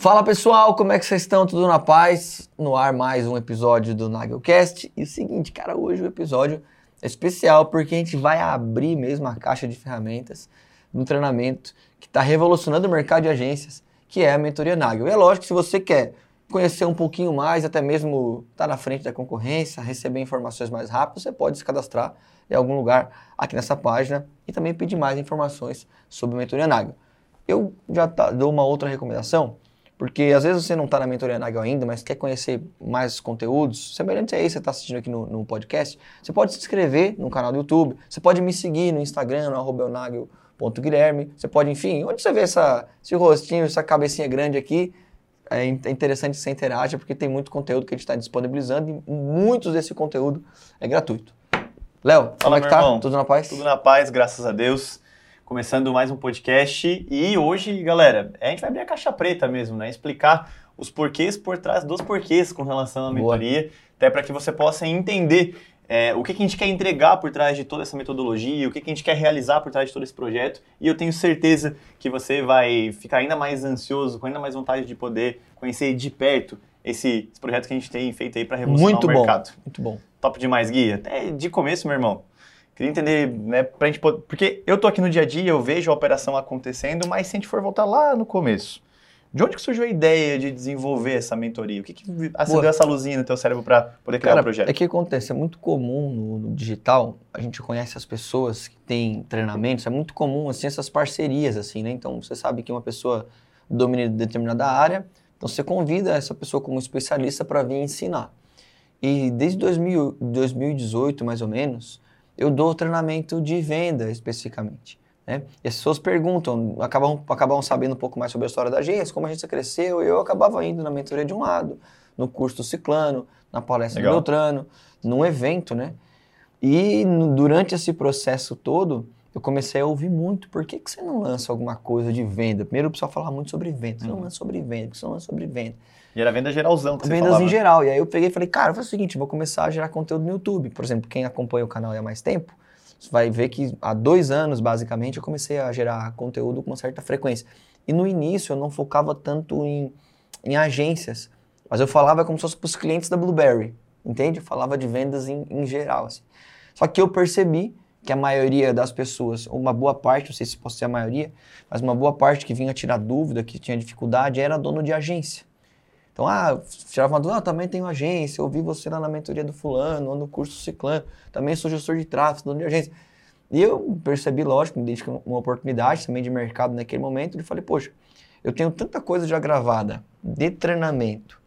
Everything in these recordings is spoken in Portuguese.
Fala pessoal, como é que vocês estão? Tudo na paz? No ar mais um episódio do Nagelcast. E o seguinte, cara, hoje o episódio é especial porque a gente vai abrir mesmo a caixa de ferramentas de um treinamento que está revolucionando o mercado de agências, que é a mentoria Nagel. E é lógico que se você quer conhecer um pouquinho mais, até mesmo estar tá na frente da concorrência, receber informações mais rápido, você pode se cadastrar em algum lugar aqui nessa página e também pedir mais informações sobre a mentoria Nagel. Eu já tá, dou uma outra recomendação porque às vezes você não está na mentoria Nagel ainda, mas quer conhecer mais conteúdos, semelhante a esse que você está assistindo aqui no, no, podcast, você pode se inscrever no canal do YouTube, você pode me seguir no Instagram, no nagel.guilherme, você pode, enfim, onde você vê essa, esse rostinho, essa cabecinha grande aqui, é, é interessante que você interaja, porque tem muito conteúdo que a gente está disponibilizando e muitos desse conteúdo é gratuito. Léo, como é que tá? Irmão. Tudo na paz? Tudo na paz, graças a Deus começando mais um podcast. E hoje, galera, a gente vai abrir a caixa preta mesmo, né? Explicar os porquês por trás dos porquês com relação à mentoria, Boa. até para que você possa entender é, o que, que, a gente quer entregar por trás de toda essa metodologia, o que, que, a gente quer realizar por trás de todo esse projeto. E eu tenho certeza que você vai ficar ainda mais ansioso, com ainda mais vontade de poder conhecer de perto esse, esse projeto que a gente tem feito aí para revolucionar muito o mercado. Muito bom. Top demais, Gui. Até de começo, meu irmão. Queria entender, né, pra gente poder, porque eu tô aqui no dia a dia, eu vejo a operação acontecendo, mas se a gente for voltar lá no começo, de onde que surgiu a ideia de desenvolver essa mentoria? O que, que acendeu essa luzinha no teu cérebro para poder criar Cara, o projeto? É que acontece, é muito comum no, no, digital, a gente conhece as pessoas que têm treinamentos, é muito comum assim essas parcerias assim, né? Então você sabe que uma pessoa domina determinada área, então você convida essa pessoa como especialista para vir ensinar. E desde 2000, 2018 mais ou menos, eu dou treinamento de venda especificamente. Né? E as pessoas perguntam, acabam, acabam sabendo um pouco mais sobre a história da agência, como a agência cresceu, e eu acabava indo na mentoria de um lado, no curso do Ciclano, na palestra Legal. do Beltrano, num evento, né? E no, durante esse processo todo, eu comecei a ouvir muito, por que, que você não lança alguma coisa de venda? Primeiro o pessoal falava muito sobre venda, você não uhum. lança sobre venda, você não lança sobre venda. E era venda geralzão que Vendas falava. em geral. E aí eu peguei e falei, cara, faz o seguinte, vou começar a gerar conteúdo no YouTube. Por exemplo, quem acompanha o canal há mais tempo, vai ver que há dois anos, basicamente, eu comecei a gerar conteúdo com uma certa frequência. E no início eu não focava tanto em, em agências, mas eu falava como se fosse para os clientes da Blueberry, entende? Eu falava de vendas em, em geral. Assim. Só que eu percebi que a maioria das pessoas, ou uma boa parte, não sei se posso ser a maioria, mas uma boa parte que vinha tirar dúvida, que tinha dificuldade, era dono de agência. Então, ah, tirava uma dúvida, ah, também tenho agência, eu vi você lá na mentoria do fulano, ou no curso ciclano, também sou gestor de tráfego, dono de agência. E eu percebi, lógico, me identifiquei uma oportunidade também de mercado naquele momento, e falei, poxa, eu tenho tanta coisa já gravada de treinamento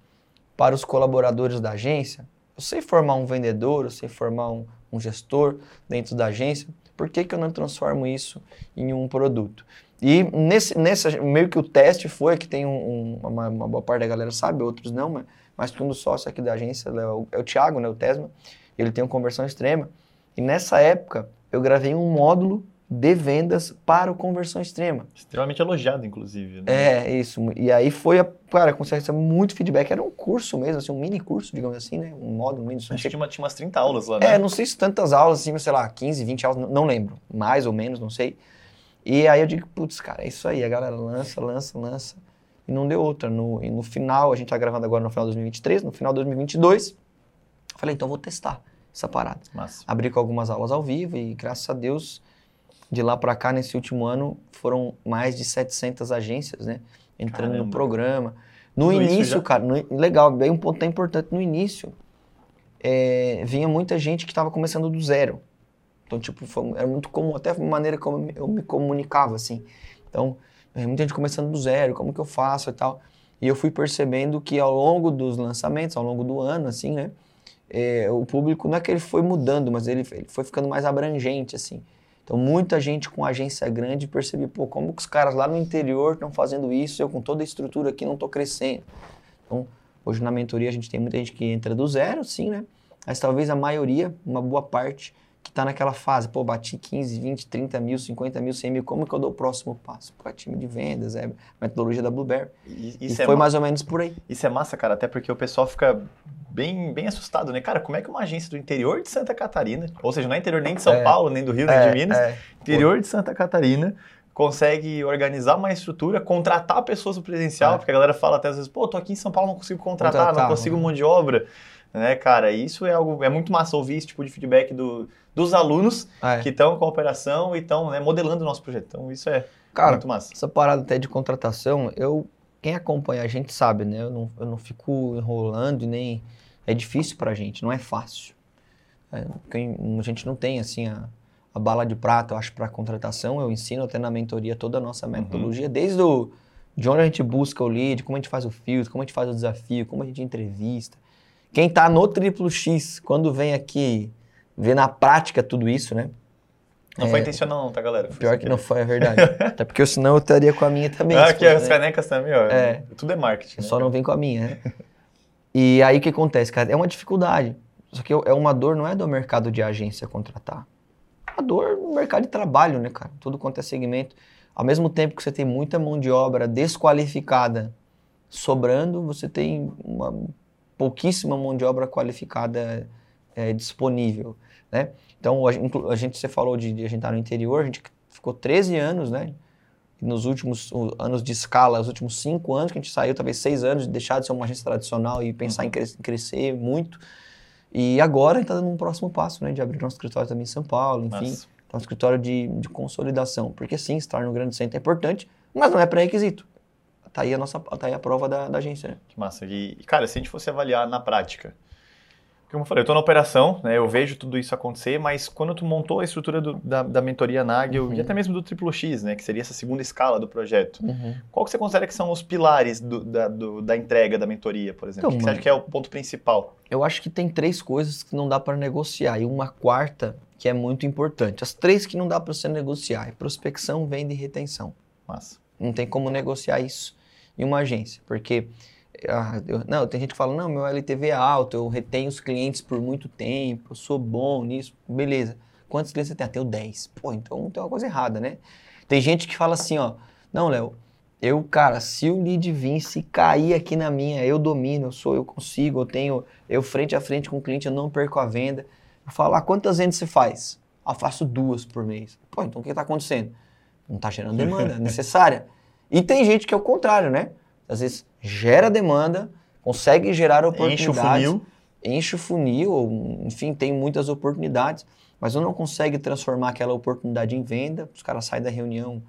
para os colaboradores da agência, eu sei formar um vendedor, eu sei formar um, um gestor dentro da agência, por que, que eu não transformo isso em um produto? E nesse, nesse meio que o teste foi, que tem um, um, uma, uma, boa parte da galera sabe, outros não, mas, mas que um dos sócios aqui da agência é o, é o Thiago, né, o Tesma, ele tem uma conversão extrema. E nessa época, eu gravei um módulo de vendas para o conversão extrema. Extremamente elogiado, inclusive. Né? É, isso. E aí foi, a, cara, com certeza muito feedback. Era um curso mesmo, assim, um mini curso, digamos assim, né? Um módulo, um mini. Acho que tinha, uma, tinha umas 30 aulas lá, né? É, não sei se tantas aulas, assim, sei lá, 15, 20 aulas, não, não lembro. Mais ou menos, não sei. E aí eu digo, putz, cara, é isso aí. A galera lança, lança, lança. E não deu outra. No, e no final, a gente tá gravando agora no final de 2023, no final de 2022, falei, então vou testar essa parada. Massa. Abri com algumas aulas ao vivo e graças a Deus, de lá para cá, nesse último ano, foram mais de 700 agências, né? Entrando Caramba. no programa. No Tudo início, cara, no, legal, bem um ponto importante. No início, é, vinha muita gente que estava começando do zero. Então, tipo, foi, era muito comum, até a maneira como eu me comunicava, assim. Então, é, muita gente começando do zero, como que eu faço e tal. E eu fui percebendo que ao longo dos lançamentos, ao longo do ano, assim, né? É, o público, não é que ele foi mudando, mas ele, ele foi ficando mais abrangente, assim. Então, muita gente com agência grande percebeu, pô, como que os caras lá no interior estão fazendo isso, eu com toda a estrutura aqui não estou crescendo. Então, hoje na mentoria a gente tem muita gente que entra do zero, sim, né? Mas talvez a maioria, uma boa parte, que está naquela fase, pô, bati 15, 20, 30 mil, 50 mil, 100 mil, como que eu dou o próximo passo? Pô, é time de vendas, é metodologia da Blueberry. E, e foi mais ou menos por aí. Isso é massa, cara, até porque o pessoal fica bem, bem assustado, né? Cara, como é que uma agência do interior de Santa Catarina, ou seja, não é interior nem de São é, Paulo, nem do Rio, nem é, de Minas, é. interior de Santa Catarina, consegue organizar uma estrutura, contratar pessoas no presencial, é. porque a galera fala até às vezes, pô, tô aqui em São Paulo, não consigo contratar, contratar não consigo né? mão de obra. Né, cara, isso é algo, é muito massa ouvir esse tipo de feedback do, dos alunos é. que estão com a operação e estão né, modelando o nosso projeto. Então, isso é cara, muito massa. Essa parada até de contratação, eu, quem acompanha a gente sabe, né? Eu não, eu não fico enrolando e nem. É difícil pra gente, não é fácil. É, a gente não tem, assim, a, a bala de prata, eu acho, para contratação. Eu ensino até na mentoria toda a nossa metodologia, uhum. desde o, de onde a gente busca o lead, como a gente faz o filtro, como a gente faz o desafio, como a gente entrevista. Quem está no triplo X, quando vem aqui ver na prática tudo isso, né? Não é, foi intencional não, tá, galera? Foi pior que não foi, é verdade. Até porque senão eu estaria com a minha também. Ah, aqui as né? canecas também, ó. É. Tudo é marketing. Né? Só não vem com a minha, né? e aí o que acontece, cara? É uma dificuldade. Só que é uma dor, não é do mercado de agência contratar a dor no mercado de trabalho, né, cara? Tudo quanto é segmento. Ao mesmo tempo que você tem muita mão de obra desqualificada sobrando, você tem uma pouquíssima mão de obra qualificada é, disponível, né? Então, a, gente, você falou de, de a gente estar tá no interior, a gente ficou 13 anos, né? Nos últimos anos de escala, os últimos cinco anos que a gente saiu, talvez seis anos, de deixar de ser uma agência tradicional e pensar uhum. em, cres, crescer muito. E agora a gente está dando um próximo passo, né? De abrir nosso escritório também em São Paulo, enfim. Nossa. um escritório de, de consolidação. Porque sim, estar no grande centro é importante, mas não é pré-requisito. Tá aí a nossa, tá aí a prova da, da agência, né? Que massa. E, cara, se a gente fosse avaliar na prática, como eu falei, eu estou na operação, né, eu vejo tudo isso acontecer, mas quando tu montou a estrutura do, da, da mentoria Nagel uhum. e até mesmo do Triplo X, né, que seria essa segunda escala do projeto, uhum. qual que você considera que são os pilares do, da, do, da entrega da mentoria, por exemplo? Então, o que você acha que é o ponto principal? Eu acho que tem três coisas que não dá para negociar e uma quarta que é muito importante. As três que não dá para você negociar é prospecção, venda e retenção. Massa. Não tem como negociar isso em uma agência, porque ah, eu, não, tem gente que fala, não, meu LTV é alto, eu retenho os clientes por muito tempo, eu sou bom nisso, beleza. Quantos clientes você tem? Ah, tenho 10. Pô, então tem uma coisa errada, né? Tem gente que fala assim, ó, não, Léo, eu, cara, se o lead vir, se cair aqui na minha, eu domino, eu sou, eu consigo, eu tenho, eu frente a frente com o cliente, eu não perco a venda. Eu falo, ah, quantas vendas você faz? Ah, faço duas por mês. Pô, então o que está acontecendo? Não está gerando demanda necessária. E tem gente que é o contrário, né? Às vezes gera demanda, consegue gerar oportunidades. Enche o funil. Enche o funil, enfim, tem muitas oportunidades, mas não consegue transformar aquela oportunidade em venda. Os caras saem da reunião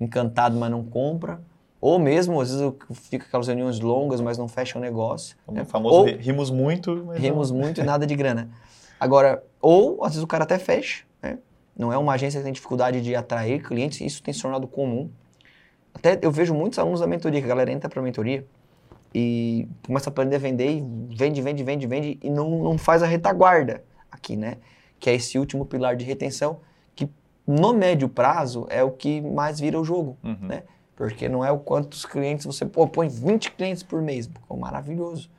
encantado, mas não compra. Ou mesmo, às vezes, fica aquelas reuniões longas, mas não fecha o negócio. O né? famoso ou, rimos muito, mas Rimos não... muito e nada de grana. Agora, ou às vezes o cara até fecha, né? Não é uma agência que tem dificuldade de atrair clientes, isso tem se tornado comum. Até eu vejo muitos alunos da mentoria, que a galera entra para a mentoria e começa a aprender a vender e vende, vende, vende, vende e não, não faz a retaguarda aqui, né? Que é esse último pilar de retenção que no médio prazo é o que mais vira o jogo, uhum. né? Porque não é o quantos clientes você pô, põe 20 clientes por mês, pô, maravilhoso.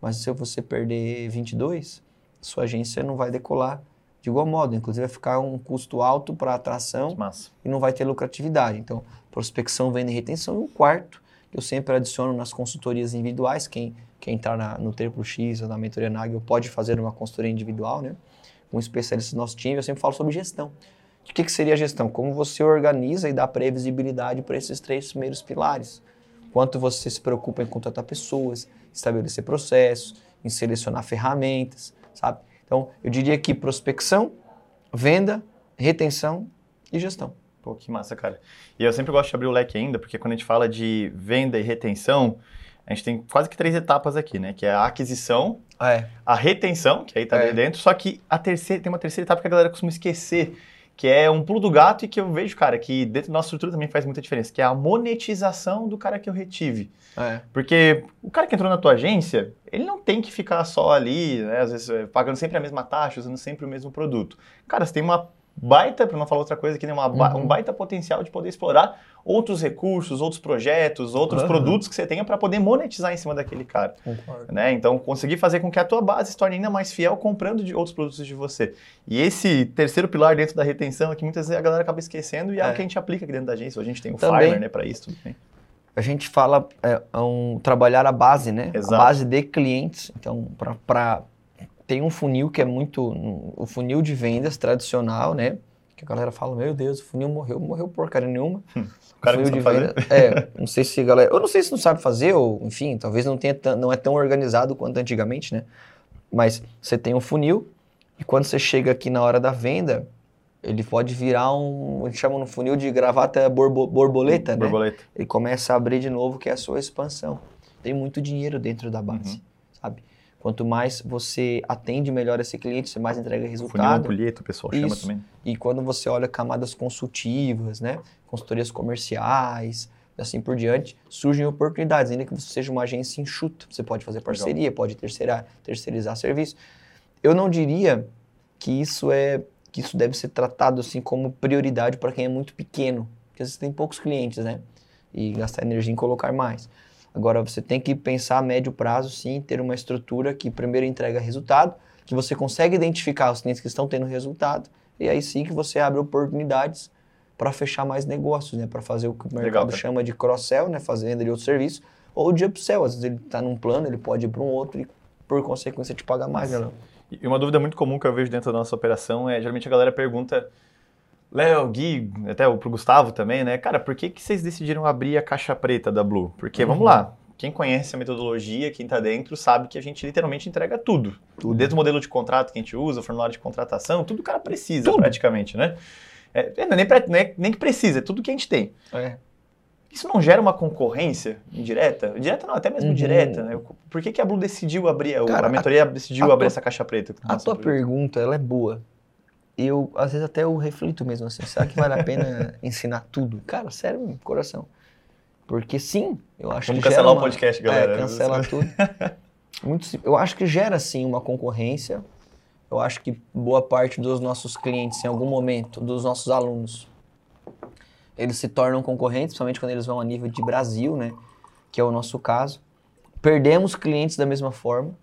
Mas se você perder 22, sua agência não vai decolar de igual modo. Inclusive, vai ficar um custo alto para atração Massa. e não vai ter lucratividade. Então, prospecção, venda e retenção. E um quarto, que eu sempre adiciono nas consultorias individuais. Quem, quem entrar na, no Triplo X ou na mentoria Nagel pode fazer uma consultoria individual, né? Um especialista do nosso time. Eu sempre falo sobre gestão. O que, que seria gestão? Como você organiza e dá previsibilidade para esses três primeiros pilares. Quanto você se preocupa em contratar pessoas, estabelecer processos, em selecionar ferramentas, sabe? Então, eu diria que prospecção, venda, retenção e gestão. Pô, que massa, cara. E eu sempre gosto de abrir o leque ainda, porque quando a gente fala de venda e retenção, a gente tem quase que três etapas aqui, né? Que é a aquisição, é. a retenção, que aí tá é. dentro, só que a terceira, tem uma terceira etapa que a galera costuma esquecer, que é um pulo do gato e que eu vejo, cara, que dentro da nossa estrutura também faz muita diferença, que é a monetização do cara que eu retive. É. Porque o cara que entrou na tua agência, ele não tem que ficar só ali, né, às vezes pagando sempre a mesma taxa, usando sempre o mesmo produto. Cara, você tem uma baita, para não falar outra coisa, que tem uma, uhum. um baita potencial de poder explorar outros recursos, outros projetos, outros uhum. produtos que você tenha para poder monetizar em cima daquele cara. Né? Então, conseguir fazer com que a tua base se torne ainda mais fiel comprando de outros produtos de você. E esse terceiro pilar dentro da retenção é que muitas vezes a galera acaba esquecendo e é, é. algo que a gente aplica aqui dentro da agência. A gente tem o Também. Fiverr né, para isso. Tudo bem a gente fala é, é, um, trabalhar a base, né? Exato. A base de clientes. Então, para tem um funil que é muito o funil de vendas tradicional, né? Que a galera fala, meu Deus, o funil morreu, morreu porcaria nenhuma. Hum, o cara funil não de sabe venda. É, não sei se a galera. Eu não sei se não sabe fazer, ou, enfim, talvez não tenha não é tão organizado quanto antigamente, né? Mas você tem um funil, e quando você chega aqui na hora da venda, ele pode virar um. A gente chama no funil de gravata borbo, borboleta, né? Borboleta. Ele começa a abrir de novo, que é a sua expansão. Tem muito dinheiro dentro da base, Uhum. Quanto mais você atende melhor esse cliente, você mais entrega Funil resultado. ampulheta, o pessoal chama Isso. também. E quando você olha camadas consultivas, né, consultorias comerciais, assim por diante, surgem oportunidades, ainda que você seja uma agência enxuta. Você pode fazer parceria, pode terceirar, terceirizar serviço. Eu não diria que isso é que isso deve ser tratado assim como prioridade para quem é muito pequeno, porque às vezes tem poucos clientes, né? E gastar energia em colocar mais. Agora você tem que pensar a médio prazo, sim, ter uma estrutura que primeiro entrega resultado, que você consegue identificar os clientes que estão tendo resultado, e aí sim que você abre oportunidades para fechar mais negócios, né? Para fazer o que o Legal, mercado cara. chama de cross-sell, né? Fazer venda de outro serviço, ou de upsell. Às vezes ele está num plano, ele pode ir para um outro e, por consequência, te pagar mais, né? Léo? E uma dúvida muito comum que eu vejo dentro da nossa operação é, geralmente a galera pergunta, Léo, Gui, até o- pro Gustavo também, né? Cara, por que, que vocês decidiram abrir a caixa preta da Blue? Porque, vamos Uhum. lá, quem conhece a metodologia, quem tá dentro, sabe que a gente literalmente entrega tudo. Tudo. Desde o modelo de contrato que a gente usa, o formulário de contratação, tudo o cara precisa Tudo. praticamente, né? É, é, é nem, não é nem que precisa, é tudo que a gente tem. É. Isso não gera uma concorrência indireta? Direta não, até mesmo Uhum. direta, né? Por que, que a Blue decidiu abrir, Cara, a mentoria decidiu a abrir tua- essa caixa preta? A tua pergunta, ela é boa. Eu, às vezes, até eu reflito mesmo assim, será que vale a pena ensinar tudo? Cara, sério, mesmo, coração. Porque sim, eu acho Vamos que cancelar gera o uma- podcast, galera. É, cancela tudo. Muito, eu acho que gera, sim, uma concorrência. Eu acho que boa parte dos nossos clientes, em algum momento, dos nossos alunos, eles se tornam concorrentes, principalmente quando eles vão a nível de Brasil, né? Que é o nosso caso. Perdemos clientes da mesma forma.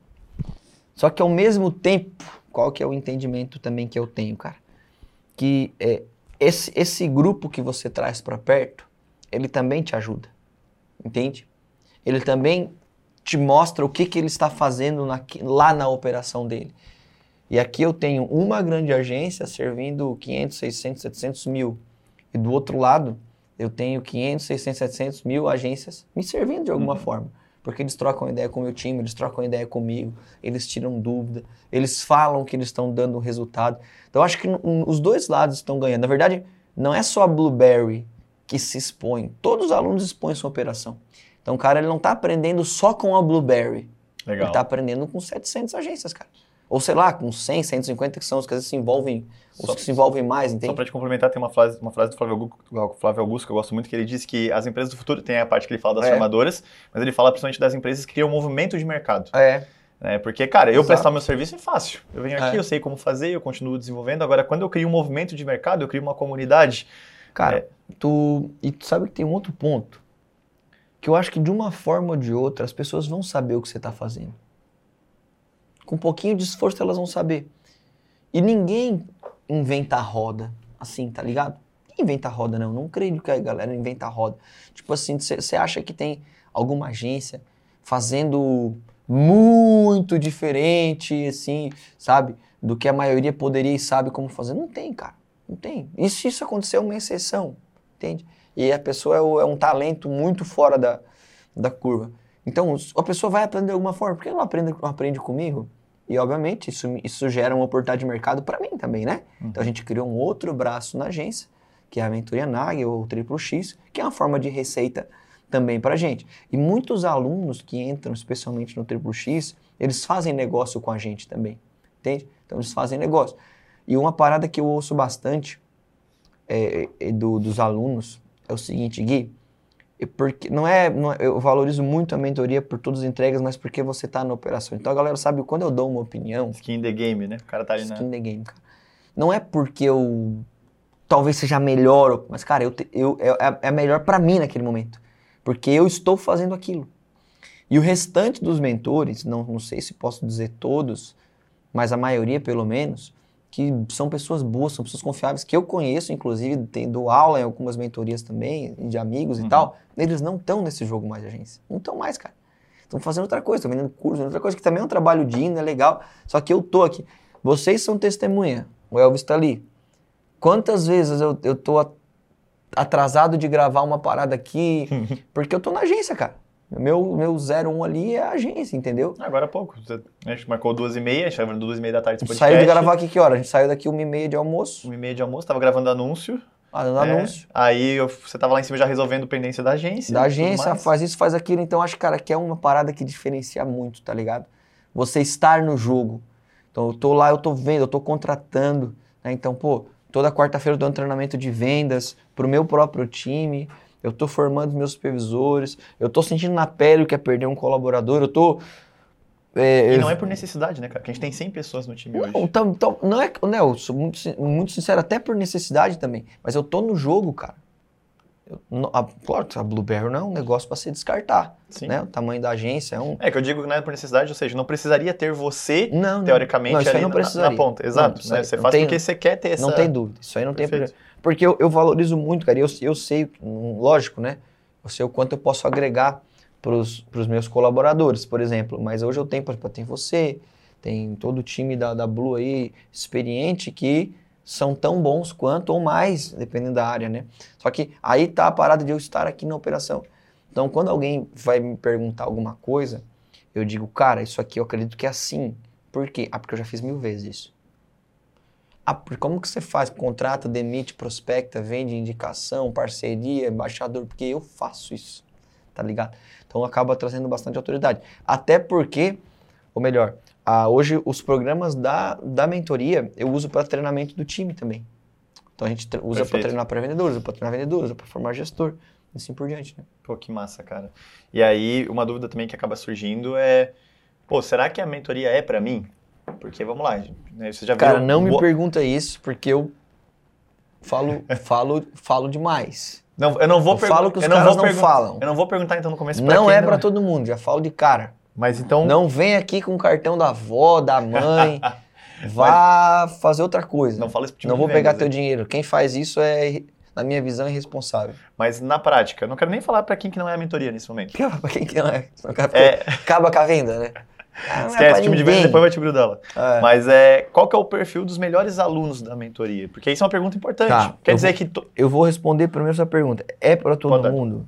Só que ao mesmo tempo, qual que é o entendimento também que eu tenho, cara? Que é, esse, esse grupo que você traz para perto, ele também te ajuda. Entende? Ele também te mostra o que, que ele está fazendo naqui- lá na operação dele. E aqui eu tenho uma grande agência servindo 500, 600, 700 mil. E do outro lado, eu tenho 500, 600, 700 mil agências me servindo de alguma Uhum. forma. Porque eles trocam ideia com o meu time, eles trocam ideia comigo, eles tiram dúvida, eles falam que eles estão dando resultado. Então eu acho que os dois lados estão ganhando. Na verdade, não é só a Blueberry que se expõe, todos os alunos expõem sua operação. Então o cara ele não está aprendendo só com a Blueberry, ele Legal. está aprendendo com 700 agências, cara. Ou sei lá, com 100, 150 que são os que às vezes se envolvem, os Só- que se envolvem mais, Só entende? para te complementar, tem uma frase, uma frase do Flávio Augusto, Flávio Augusto que eu gosto muito, que ele diz que as empresas do futuro, tem a parte que ele fala das É. formadoras, mas ele fala principalmente das empresas que criam um movimento de mercado. É, né? Porque, cara, eu Exato. prestar meu serviço é fácil. Eu venho aqui, É. eu sei como fazer, eu continuo desenvolvendo. Agora, quando eu crio um movimento de mercado, eu crio uma comunidade. Cara, É. tu. E tu sabe que tem um outro ponto. Que eu acho que de uma forma ou de outra as pessoas vão saber o que você está fazendo. Com um pouquinho de esforço elas vão saber. E ninguém inventa a roda assim, tá ligado? Ninguém inventa a roda, não. Não creio que a galera inventa a roda. Tipo assim, você acha que tem alguma agência fazendo muito diferente, assim, sabe? Do que a maioria poderia e sabe como fazer. Não tem, cara. Não tem. E se isso acontecer, é uma exceção, entende? E a pessoa é, é um talento muito fora da, da curva. Então, a pessoa vai aprender de alguma forma. Por que ela aprende, não aprende comigo? E, obviamente, isso, isso gera uma oportunidade de mercado para mim também, né? Então, a gente criou um outro braço na agência, que é a Mentoria NAG ou o Triplo X, que é uma forma de receita também para gente. E muitos alunos que entram, especialmente no Triplo X, eles fazem negócio com a gente também, entende? Então, eles fazem negócio. E uma parada que eu ouço bastante é, é do- dos alunos é o seguinte, Gui, é porque não é, não é- eu valorizo muito a mentoria por todas as entregas, mas porque você está na operação. Então a galera sabe quando eu dou uma opinião, Skin in the game, né? O cara tá ali na. skin the game, cara. Não é porque eu talvez seja melhor, mas cara, eu, eu é, é melhor para mim naquele momento, porque eu estou fazendo aquilo. E o restante dos mentores, não, não sei se posso dizer todos, mas a maioria pelo menos, que são pessoas boas, são pessoas confiáveis, que eu conheço, inclusive, tem- dou aula em algumas mentorias também, de amigos Uhum. e tal, eles não estão nesse jogo mais de agência. Não estão mais, cara. Estão fazendo outra coisa, estão vendendo curso, outra coisa que também é um trabalho digno, é legal. Só que eu tô aqui. Vocês são testemunha. O Elvis está ali. Quantas vezes eu, eu tô atrasado de gravar uma parada aqui, porque eu tô na agência, cara. Meu, meu 01 ali é a agência, entendeu? Agora há pouco. A gente marcou duas e meia, a gente tava gravando duas e meia da tarde. Saiu de gravar aqui que hora? A gente saiu daqui uma e meia de almoço. Uma e meia de almoço, tava gravando anúncio. Ah, dando é, anúncio. Aí eu, você tava lá em cima já resolvendo pendência da agência. Da agência, faz isso, faz aquilo. Então acho, cara, que é uma parada que diferencia muito, tá ligado? Você estar no jogo. Então eu tô lá, eu tô vendo, eu tô contratando. Né? Então, pô, toda quarta-feira eu dou um treinamento de vendas pro meu próprio time eu estou formando meus supervisores, eu estou sentindo na pele o que é perder um colaborador, eu estou... É, e não é por necessidade, né, cara? Porque a gente tem 100 pessoas no time não, hoje. Então, não é, né, eu sou muito, muito sincero, até por necessidade também, mas eu tô no jogo, cara. A, claro, a Blueberry não é um negócio para se descartar. Sim. Né? O tamanho da agência é um. É que eu digo que não é por necessidade, ou seja, não precisaria ter você, não, teoricamente, não, não na, na, ponta. Exato. Não, né? Você faz tem, porque você quer ter essa. Não tem dúvida. Isso aí não Perfeito. tem problema. Porque eu, eu, valorizo muito, cara. Eu, eu sei, lógico, né? Eu sei o quanto eu posso agregar para os meus colaboradores, por exemplo. Mas hoje eu tenho, por exemplo, tem você, tem todo o time da, da Blue aí, experiente, que são tão bons quanto ou mais, dependendo da área, né? Só que aí tá a parada de eu estar aqui na operação. Então, quando alguém vai me perguntar alguma coisa, eu digo, cara, isso aqui eu acredito que é assim. Por quê? Ah, porque eu já fiz mil vezes isso. Ah, como que você faz? Contrata, demite, prospecta, vende indicação, parceria, embaixador? Porque eu faço isso, tá ligado? Então acaba trazendo bastante autoridade. Até porque, ou melhor, ah, hoje os programas da, da mentoria eu uso para treinamento do time também. Então a gente usa para treinar para vendedores, usa para treinar vendedores, usa para formar gestor, e assim por diante, né? Pô, que massa, cara. E aí, uma dúvida também que acaba surgindo é, pô, será que a mentoria é para mim? Porque, vamos lá, né, você já viu... Cara, não me pergunta isso, porque eu falo, falo, falo demais. Não, eu não vou perguntar. falo que os eu caras não, não falam. Eu não vou perguntar então no começo Não é para todo mundo, já falo de cara. Mas então. Não vem aqui com o cartão da avó, da mãe. vá Mas... fazer outra coisa. Não fala isso Não vou pegar teu dinheiro. Quem faz isso é, na minha visão, irresponsável. Mas na prática, eu não quero nem falar para quem que não é a mentoria nesse momento. Para quem que não é. é... Acaba com a venda, né? Ah, Esquece, time de venda depois vai te dela. É. Mas é, qual que é o perfil dos melhores alunos da mentoria? Porque isso é uma pergunta importante. Tá, Quer dizer vou, que... To... Eu vou responder primeiro essa pergunta. É para todo mundo?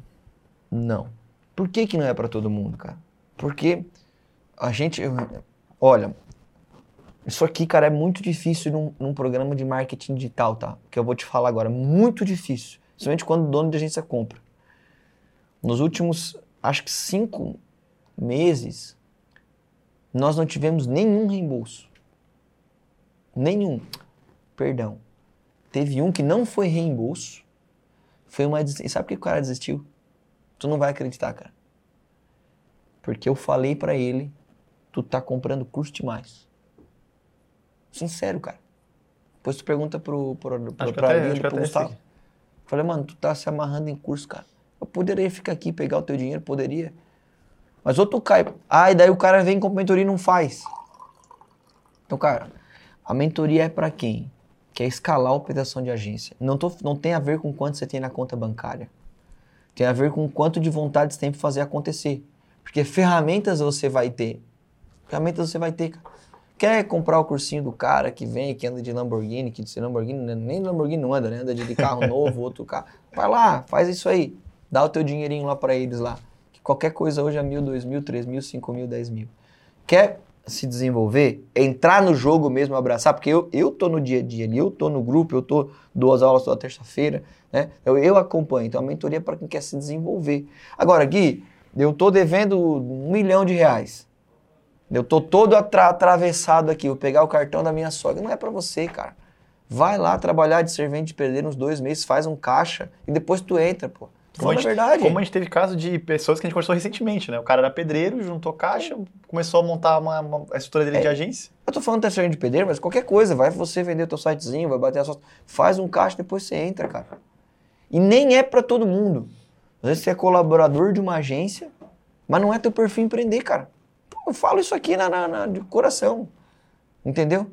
Não. Por que que não é para todo mundo, cara? Porque a gente... Olha, isso aqui, cara, é muito difícil num, num programa de marketing digital, tá? Que eu vou te falar agora. Muito difícil. Principalmente quando o dono de agência compra. Nos últimos, acho que cinco meses, nós não tivemos nenhum reembolso. Nenhum. Perdão. Teve um que não foi reembolso. Foi uma E sabe por que o cara desistiu? Tu não vai acreditar, cara. Porque eu falei para ele, tu tá comprando curso demais. Sincero, cara. Depois tu pergunta pro, pro, pro, pra ele, pro Gustavo. Falei, mano, tu tá se amarrando em curso, cara. Eu poderia ficar aqui, pegar o teu dinheiro, poderia. Mas outro cai. Ah, e daí o cara vem com mentoria e não faz. Então, cara, a mentoria é para quem? Quer escalar a operação de agência. Não, tô, não tem a ver com quanto você tem na conta bancária. Tem a ver com quanto de vontade você tem para fazer acontecer. Porque ferramentas você vai ter. Ferramentas você vai ter, cara. Quer comprar o cursinho do cara que vem, que anda de Lamborghini, que de Lamborghini, né? nem Lamborghini não anda, né? Anda de carro novo, outro carro. Vai lá, faz isso aí. Dá o teu dinheirinho lá para eles lá. Qualquer coisa hoje é mil, dois mil, três mil, cinco mil, dez mil. Quer se desenvolver, entrar no jogo mesmo, abraçar, porque eu, eu tô no dia a dia ali, eu tô no grupo, eu tô duas aulas toda terça-feira, né? Eu, eu acompanho, então a mentoria é para quem quer se desenvolver. Agora, Gui, eu tô devendo um milhão de reais. Eu tô todo atra atravessado aqui, vou pegar o cartão da minha sogra. Não é para você, cara. Vai lá trabalhar de servente de perder uns dois meses, faz um caixa e depois tu entra, pô. Como a, gente, verdade. como a gente teve caso de pessoas que a gente conversou recentemente, né? O cara era pedreiro, juntou caixa, começou a montar uma, uma a estrutura dele é, de agência. Eu tô falando terceiro de pedreiro, mas qualquer coisa, vai você vender o teu sitezinho, vai bater a sua... Faz um caixa, depois você entra, cara. E nem é para todo mundo. Às vezes você é colaborador de uma agência, mas não é teu perfil empreender, cara. Eu falo isso aqui na, na, na de coração. Entendeu?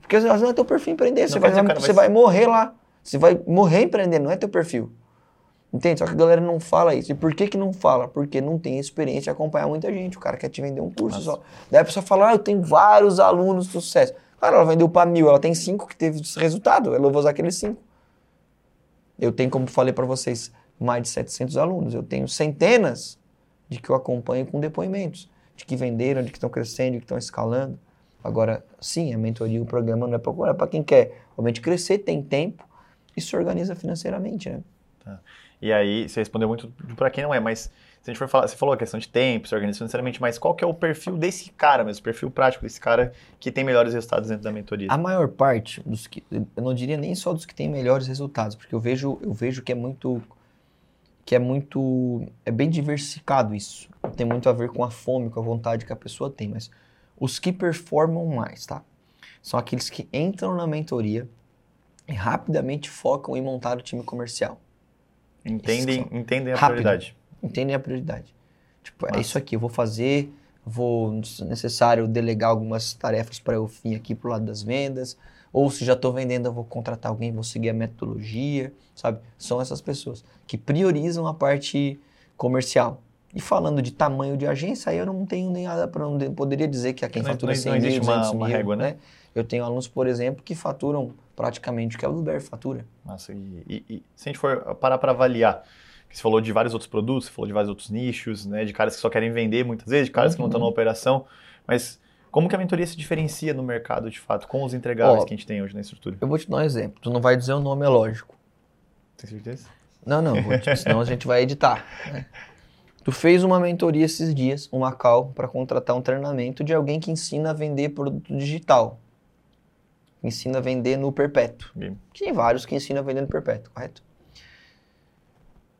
Porque às vezes não é teu perfil empreender. Você, vai, cara, você vai morrer lá. Você vai morrer empreendendo, não é teu perfil. Entende? Só que a galera não fala isso. E por que que não fala? Porque não tem experiência de acompanhar muita gente. O cara quer te vender um curso Nossa. só. Daí a pessoa fala, ah, eu tenho vários alunos de sucesso. Cara, ela vendeu para mil, ela tem cinco que teve resultado, ela vai usar aqueles cinco. Eu tenho, como falei para vocês, mais de 700 alunos. Eu tenho centenas de que eu acompanho com depoimentos, de que venderam, de que estão crescendo, de que estão escalando. Agora, sim, a mentoria, o programa não é para quem quer realmente crescer, tem tempo e se organiza financeiramente, né? Tá. E aí, você respondeu muito para quem não é, mas se a gente for falar, você falou a questão de tempo, se organiza financeiramente, mas qual que é o perfil desse cara mesmo, o perfil prático desse cara que tem melhores resultados dentro da mentoria? A maior parte dos que, eu não diria nem só dos que têm melhores resultados, porque eu vejo, eu vejo que é muito, que é muito, é bem diversificado isso. Tem muito a ver com a fome, com a vontade que a pessoa tem, mas os que performam mais, tá? São aqueles que entram na mentoria e rapidamente focam em montar o time comercial. Entendem, entendem a rápido. prioridade entendem a prioridade. Tipo, é Nossa. é isso aqui, eu vou fazer, vou, se necessário, delegar algumas tarefas para eu vir aqui pro lado das vendas, ou se já estou vendendo, eu vou contratar alguém, vou seguir a metodologia, sabe? São essas pessoas que priorizam a parte comercial. E falando de tamanho de agência, aí eu não tenho nem nada para não poderia dizer que a quem não, fatura não, 100 não existe mil, uma, uma mil, régua, né? né? Eu tenho alunos, por exemplo, que faturam praticamente o que a Blueberry fatura. Nossa, e, e, e se a gente for parar para avaliar, você falou de vários outros produtos, você falou de vários outros nichos, né? De caras que só querem vender muitas vezes, de caras uhum. que não estão na uhum. operação. Mas como que a mentoria se diferencia no mercado, de fato, com os entregáveis Ó, que a gente tem hoje na estrutura? Eu vou te dar um exemplo. Tu não vai dizer o nome, é lógico. Tem certeza? Não, não. Te, senão a gente vai editar. Né? Tu fez uma mentoria esses dias, uma call, para contratar um treinamento de alguém que ensina a vender produto digital. Ensina a vender no perpétuo. Bem. Tem vários que ensinam a vender no perpétuo, correto?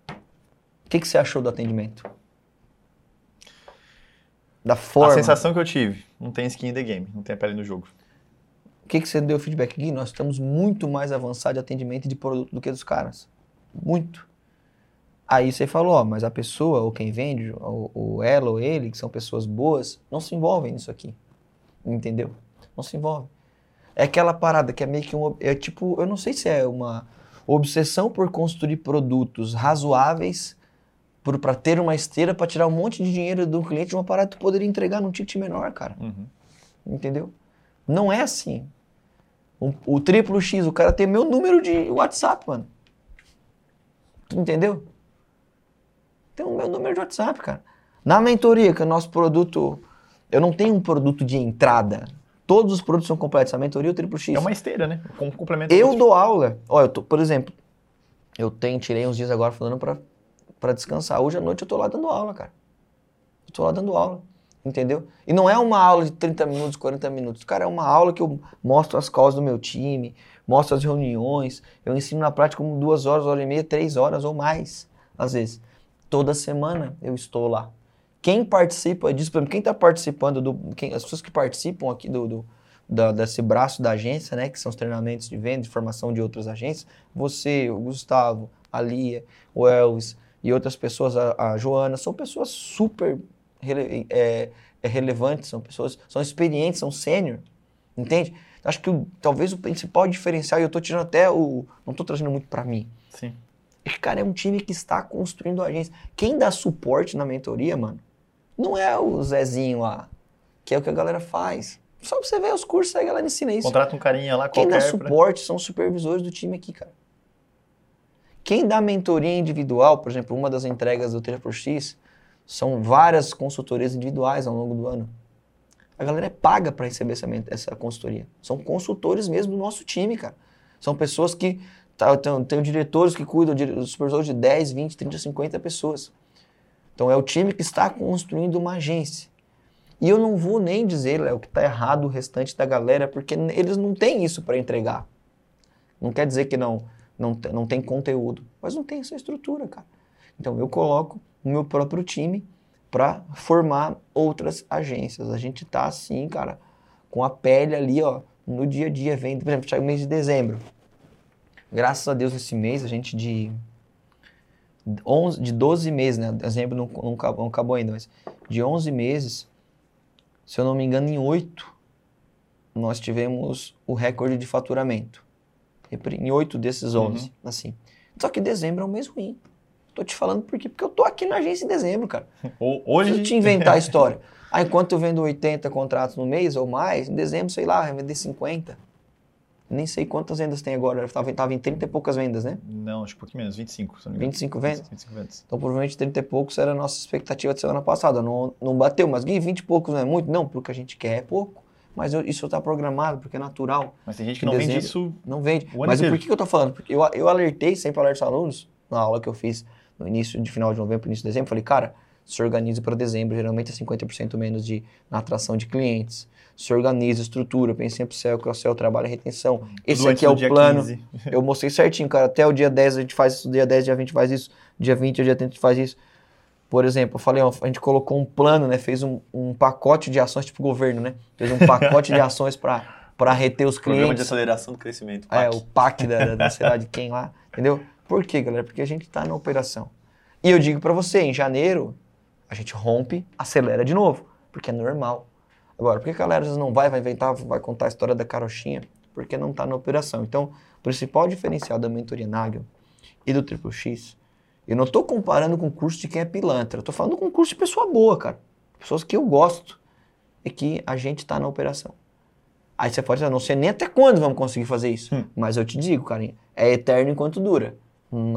O que, que você achou do atendimento? Da forma. A sensação que eu tive, não tem skin in the game, não tem a pele no jogo. O que, que você deu feedback? Gui, nós estamos muito mais avançados de atendimento de produto do que dos caras. Muito. Aí você falou, ó, mas a pessoa, ou quem vende, ou, ou ela ou ele, que são pessoas boas, não se envolvem nisso aqui. Entendeu? Não se envolvem. É aquela parada que é meio que um. É tipo, eu não sei se é uma obsessão por construir produtos razoáveis para ter uma esteira para tirar um monte de dinheiro do cliente de uma parada que tu poderia entregar num ticket menor, cara. Uhum. Entendeu? Não é assim. O, o, triplo X, o cara tem meu número de WhatsApp, mano. Tu entendeu? Tem o meu número de WhatsApp, cara. Na mentoria, que é o nosso produto. Eu não tenho um produto de entrada. Todos os produtos são completos. A mentoria, o triplo X. É uma esteira, né? Como complemento. Eu dou aula. Olha, eu tô, por exemplo, eu tenho, tirei uns dias agora falando para para descansar. Hoje à noite eu tô lá dando aula, cara. Eu tô lá dando aula, entendeu? E não é uma aula de 30 minutos, 40 minutos. Cara, é uma aula que eu mostro as causas do meu time, mostro as reuniões, eu ensino na prática como duas horas, hora e meia, três horas ou mais, às vezes. Toda semana eu estou lá. Quem participa disso, quem está participando, do, quem, as pessoas que participam aqui do, do da, desse braço da agência, né, que são os treinamentos de venda, de formação de outras agências, você, o Gustavo, a Lia, o Elvis, e outras pessoas, a, a Joana, são pessoas super rele, é, é, relevantes, são pessoas, são experientes, são sênior, entende? Acho que o, talvez o principal diferencial, e eu estou tirando até o. Não estou trazendo muito para mim. Sim. Que, cara, é um time que está construindo a agência. Quem dá suporte na mentoria, mano, não é o Zezinho lá, que é o que a galera faz. Só pra você ver os cursos, a galera ensina isso. Contrata um carinha lá, Quem dá suporte pra... são os supervisores do time aqui, cara. Quem dá mentoria individual, por exemplo, uma das entregas do 3x, são várias consultorias individuais ao longo do ano. A galera é paga para receber essa, essa consultoria. São consultores mesmo do nosso time, cara. São pessoas que. Tá, tem, tem diretores que cuidam, os supervisores de 10, 20, 30, 50 pessoas. Então é o time que está construindo uma agência. E eu não vou nem dizer, Léo, que está errado o restante da galera, porque eles não têm isso para entregar. Não quer dizer que não não, não tem conteúdo, mas não tem essa estrutura, cara. Então eu coloco o meu próprio time para formar outras agências. A gente tá assim, cara, com a pele ali, ó, no dia a dia, vem, por exemplo, chega o mês de dezembro. Graças a Deus esse mês a gente de 11, de 12 meses, né? Dezembro não, não, não acabou ainda, mas de 11 meses, se eu não me engano, em 8 nós tivemos o recorde de faturamento em oito desses 11, uhum. assim. Só que dezembro é um mês ruim. Tô te falando por quê? Porque eu tô aqui na agência em dezembro, cara. Hoje... Preciso te inventar a história. Aí, enquanto eu vendo 80 contratos no mês ou mais, em dezembro, sei lá, vai vender 50. Nem sei quantas vendas tem agora. Estava tava em 30 e poucas vendas, né? Não, acho que um pouquinho menos, 25. Se não me 25 vendas? 25 vendas. Então, provavelmente 30 e poucos era a nossa expectativa de semana passada. Não, não bateu, mas Gui, 20 e poucos não é muito? Não, porque a gente quer é pouco. Mas eu, isso está programado, porque é natural. Mas tem gente que não vende isso. Não vende. Mas por que, que eu estou falando? Porque eu, eu alertei, sempre alerto os alunos, na aula que eu fiz no início de final de novembro, início de dezembro, falei, cara, se organize para dezembro, geralmente é 50% menos de, na atração de clientes. Se organiza, estrutura, pense em upsell, cross-sell, trabalho e retenção. Esse aqui é o plano. 15. Eu mostrei certinho, cara. Até o dia 10 a gente faz isso, dia 10, dia 20 faz isso, dia 20, dia 30 a gente faz isso. Por exemplo, eu falei, ó, a gente colocou um plano, né? Fez um, um pacote de ações, tipo governo, né? Fez um pacote de ações para reter os clientes. Programa de aceleração do crescimento. PAC. É, o PAC da, da sei lá de quem lá, entendeu? Por quê, galera? Porque a gente está na operação. E eu digo para você, em janeiro, a gente rompe, acelera de novo, porque é normal. Agora, por que a galera não vai, vai inventar, vai contar a história da carochinha? Porque não está na operação. Então, o principal diferencial da mentoria Nagel e do Triple X, eu não estou comparando com o curso de quem é pilantra, eu estou falando com um curso de pessoa boa, cara. Pessoas que eu gosto, é que a gente está na operação. Aí você pode dizer, não sei nem até quando vamos conseguir fazer isso. Hum. Mas eu te digo, carinha, é eterno enquanto dura.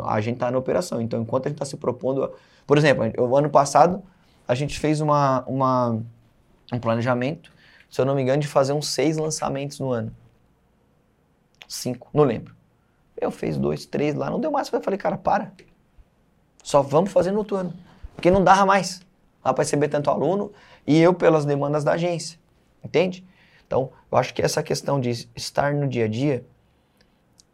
A gente está na operação. Então, enquanto a gente está se propondo. A... Por exemplo, o ano passado, a gente fez uma, uma, um planejamento, se eu não me engano, de fazer uns seis lançamentos no ano. Cinco, não lembro. Eu fiz dois, três lá, não deu mais. Eu falei, cara, para. Só vamos fazer no outro ano. Porque não dava mais lá para receber tanto aluno e eu pelas demandas da agência. Entende? Então, eu acho que essa questão de estar no dia a dia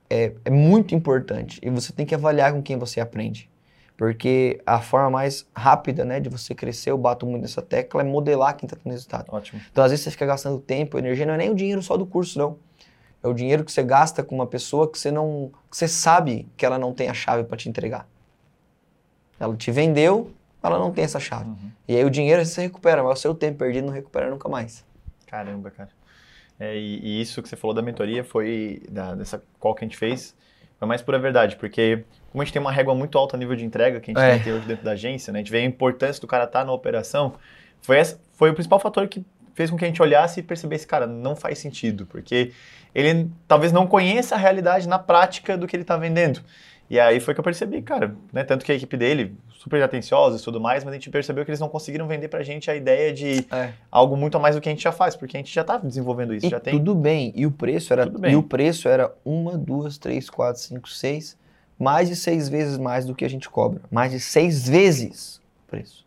é, é muito importante e você tem que avaliar com quem você aprende. Porque a forma mais rápida né, de você crescer, eu bato muito nessa tecla, é modelar quem está tendo resultado. Ótimo. Então, às vezes, você fica gastando tempo, energia, não é nem o dinheiro só do curso, não. É o dinheiro que você gasta com uma pessoa que você não. que você sabe que ela não tem a chave para te entregar. Ela te vendeu, ela não tem essa chave. Uhum. E aí o dinheiro você recupera, mas o seu tempo perdido não recupera nunca mais. Caramba, cara. É, e, e, isso que você falou da mentoria foi, da, dessa qual que a gente fez, foi mais pura verdade, porque como a gente tem uma régua muito alta a nível de entrega que a gente é. tem hoje dentro da agência, né, a gente vê a importância do cara estar tá na operação, foi, essa, foi o principal fator que fez com que a gente olhasse e percebesse, cara, não faz sentido, porque ele talvez não conheça a realidade na prática do que ele está vendendo. E aí foi que eu percebi, cara, né? Tanto que a equipe dele, super atenciosa e tudo mais, mas a gente percebeu que eles não conseguiram vender pra gente a ideia de é. algo muito a mais do que a gente já faz, porque a gente já tá desenvolvendo isso, e já tem. Tudo bem. E o preço era. E o preço era uma, duas, três, quatro, cinco, seis, mais de seis vezes mais do que a gente cobra. Mais de seis vezes o preço.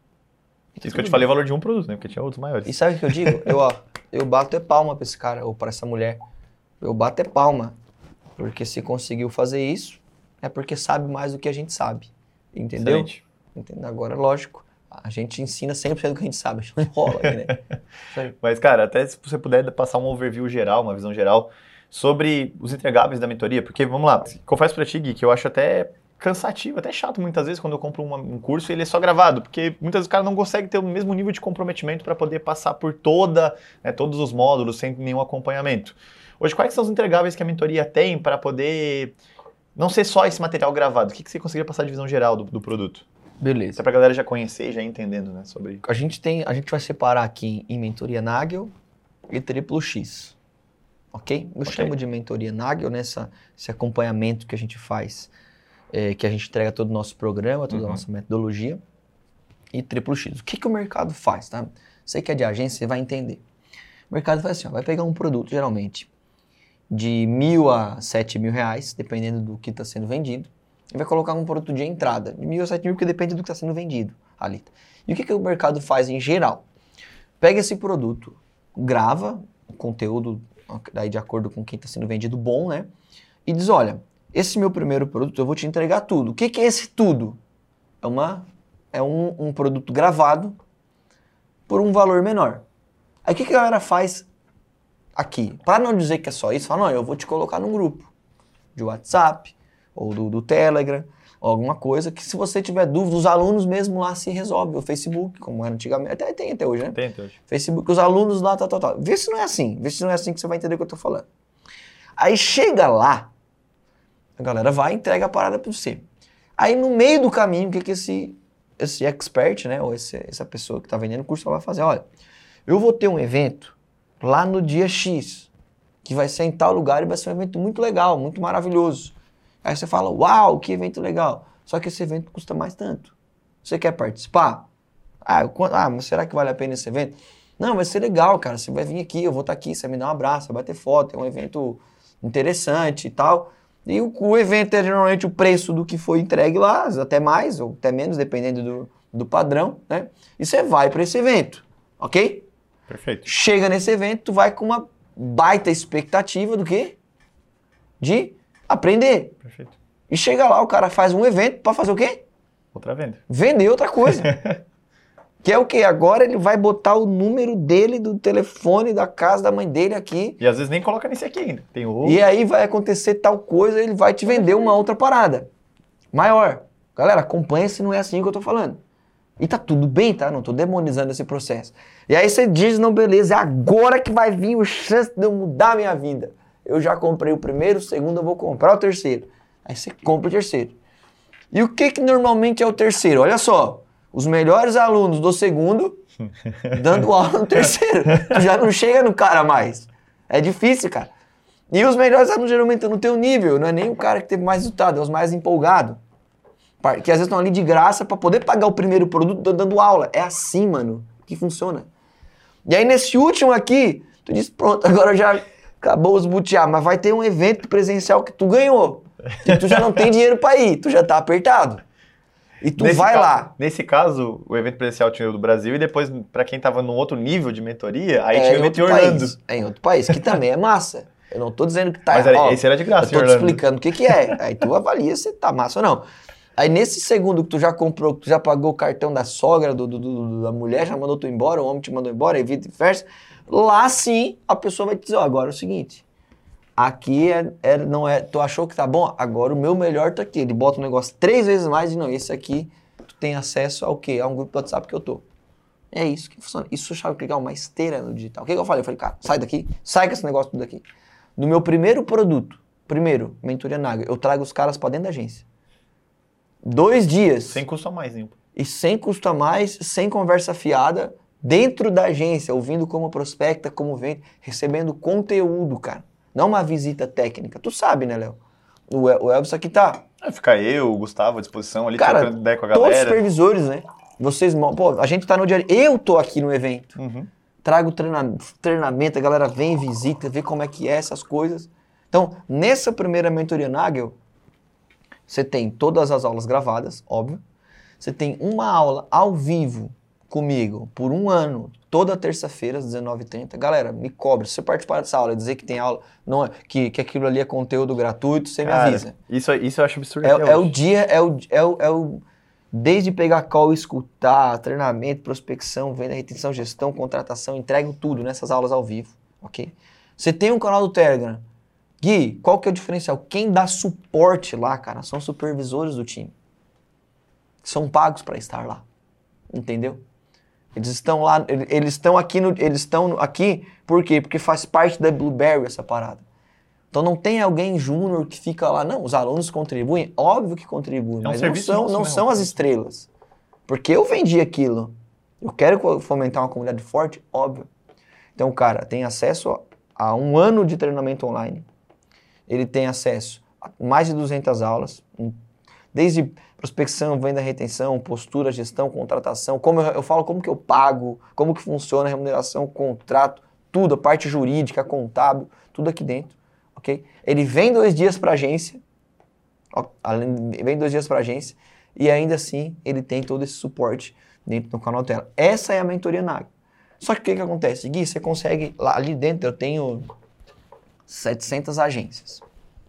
Isso que eu te falei o valor de um produto, né? Porque tinha outros maiores. E sabe o que eu digo? eu, ó, eu bato é palma pra esse cara, ou pra essa mulher. Eu bato é palma. Porque se conseguiu fazer isso, é porque sabe mais do que a gente sabe. Entendeu? Entendeu? Agora, lógico, a gente ensina 100% do que a gente sabe, a gente não enrola aqui, né? Mas, cara, até se você puder passar um overview geral, uma visão geral sobre os entregáveis da mentoria, porque, vamos lá, confesso pra ti, Gui, que eu acho até cansativo, até chato muitas vezes quando eu compro uma, um curso e ele é só gravado, porque muitas vezes o cara não consegue ter o mesmo nível de comprometimento para poder passar por toda, né, todos os módulos sem nenhum acompanhamento. Hoje, quais são os entregáveis que a mentoria tem para poder não ser só esse material gravado, o que, que você conseguiria passar de visão geral do, do produto? Beleza. Só pra galera já conhecer e já entendendo, né, sobre... A gente tem, a gente vai separar aqui em mentoria Nagel e triplo X, ok? Eu okay. chamo de mentoria Nagel, né, esse acompanhamento que a gente faz, é, que a gente entrega todo o nosso programa, toda uhum. a nossa metodologia, e triplo X. O que, que o mercado faz, tá? Você que é de agência, você vai entender. O mercado faz assim, ó, vai pegar um produto, geralmente, de mil a sete mil reais, dependendo do que está sendo vendido. E vai colocar um produto de entrada, de mil a sete mil, porque depende do que está sendo vendido ali. E o que, que o mercado faz em geral? Pega esse produto, grava o conteúdo daí de acordo com quem está sendo vendido bom, né? E diz, olha, esse meu primeiro produto eu vou te entregar tudo. O que, que é esse tudo? É, uma, é um, um produto gravado por um valor menor. Aí o que, que a galera faz aqui. Para não dizer que é só isso, fala, não, eu vou te colocar num grupo de WhatsApp ou do, do Telegram, ou alguma coisa que se você tiver dúvida, os alunos mesmo lá se resolvem. O Facebook, como era antigamente, até tem até hoje, né? Tem até hoje. Facebook, os alunos lá, tal, tal, tal. Vê se não é assim, vê se não é assim que você vai entender o que eu tô falando. Aí chega lá, a galera vai e entrega a parada para você. Aí no meio do caminho, o que que esse, esse expert, né, ou esse, essa pessoa que está vendendo o curso vai fazer? Olha, Eu vou ter um evento lá no dia X, que vai ser em tal lugar e vai ser um evento muito legal, muito maravilhoso. Aí você fala, uau, que evento legal. Só que esse evento custa mais tanto. Você quer participar? Ah, ah, mas será que vale a pena esse evento? Não, vai ser legal, cara. Você vai vir aqui, eu vou estar aqui, você me dar um abraço, vai bater foto, é um evento interessante e tal. E o, o evento é geralmente o preço do que foi entregue lá, até mais ou até menos, dependendo do, do padrão, né? E você vai para esse evento, ok? Perfeito. Chega nesse evento, tu vai com uma baita expectativa do quê? De aprender. Perfeito. E chega lá, o cara faz um evento para fazer o quê? Outra venda. Vender outra coisa. que é o quê? Agora ele vai botar o número dele, do telefone, da casa da mãe dele aqui. E às vezes nem coloca nesse aqui ainda. Tem outro. E aí vai acontecer tal coisa, ele vai te vender uma outra parada. Maior. Galera, acompanha se não é assim que eu tô falando. E tá tudo bem, tá? Não tô demonizando esse processo. E aí você diz, não, beleza, é agora que vai vir o chance de eu mudar a minha vida. Eu já comprei o primeiro, o segundo, eu vou comprar o terceiro. Aí você compra o terceiro. E o que que normalmente é o terceiro? Olha só, os melhores alunos do segundo dando aula no terceiro. tu já não chega no cara mais. É difícil, cara. E os melhores alunos geralmente estão no teu nível, não é nem o cara que teve mais resultado, é os mais empolgados. Que às vezes estão ali de graça para poder pagar o primeiro produto dando aula. É assim, mano, que funciona. E aí nesse último aqui, tu diz, pronto, agora já acabou os butiá, mas vai ter um evento presencial que tu ganhou. E tu já não tem dinheiro para ir, tu já tá apertado. E tu Nesse vai caso- lá. Nesse caso, o evento presencial tinha o do Brasil e depois, pra quem tava num outro nível de mentoria, aí é tinha o evento em outro Orlando. país. É em outro país, que também é massa. Eu não tô dizendo que tá Mas era- ó, esse era de graça Eu tô te explicando o que que é. Aí tu avalia se tá massa ou não. Aí nesse segundo que tu já comprou, que tu já pagou o cartão da sogra, do, do- do- da mulher, já mandou tu embora, o homem te mandou embora, e vice-versa, lá sim a pessoa vai te dizer, ó, agora é o seguinte, aqui é, é- não é, tu achou que tá bom? Agora o meu melhor tá aqui. Ele bota um negócio três vezes mais e não, esse aqui tu tem acesso ao quê? A um grupo do WhatsApp que eu tô. É isso que funciona. Isso chave legal, uma esteira no digital. O que, que eu falei? Eu falei, cara, sai daqui, sai com esse negócio tudo aqui. No meu primeiro produto, primeiro, mentoria Naga, eu trago os caras pra dentro da agência. Dois dias. Sem custo a mais, nenhum. E sem custo a mais, sem conversa fiada, dentro da agência, ouvindo como prospecta, como vende, recebendo conteúdo, cara. Não uma visita técnica. Tu sabe, né, Léo? O, El- o Elvis aqui tá. Aí fica eu, o Gustavo à disposição ali, Cara, trocando ideia com a Todos os galera. supervisores, né? Vocês, pô, a gente tá no dia. Eu tô aqui no evento. Uhum. trago treina- treinamento, a galera vem, visita, vê como é que é essas coisas. Então, nessa primeira mentoria Nagel, você tem todas as aulas gravadas, óbvio. Você tem uma aula ao vivo comigo por um ano, toda terça-feira, às 19h30. Galera, me cobre. Se você participar dessa aula e dizer que tem aula, não é, que, que aquilo ali é conteúdo gratuito, você me Cara, avisa. Isso, isso eu acho absurdo. É, é o dia, é o, é, o, é o. Desde pegar call, escutar, treinamento, prospecção, venda, retenção, gestão, contratação, entrego tudo nessas aulas ao vivo, ok? Você tem um canal do Telegram. Gui, qual que é o diferencial? Quem dá suporte lá, cara, são supervisores do time. São pagos para estar lá. Entendeu? Eles estão lá, ele- eles estão aqui no, eles estão aqui por quê? Porque faz parte da Blueberry essa parada. Então não tem alguém júnior que fica lá, não, os alunos contribuem, óbvio que contribuem, É um mas não são, não né, são as estrelas. Porque eu vendi aquilo. Eu quero fomentar uma comunidade forte, óbvio. Então, cara, tem acesso a um ano de treinamento online. Ele tem acesso a mais de 200 aulas, desde prospecção, venda, retenção, postura, gestão, contratação, como eu, eu falo como que eu pago, como que funciona a remuneração, contrato, tudo, a parte jurídica, contábil, tudo aqui dentro, ok? Ele vem dois dias para agência, ó, além- vem dois dias para agência e ainda assim ele tem todo esse suporte dentro do canal dela. Essa é a mentoria NAG. Só que o que, que acontece? Gui, você consegue, lá ali dentro eu tenho 700 agências.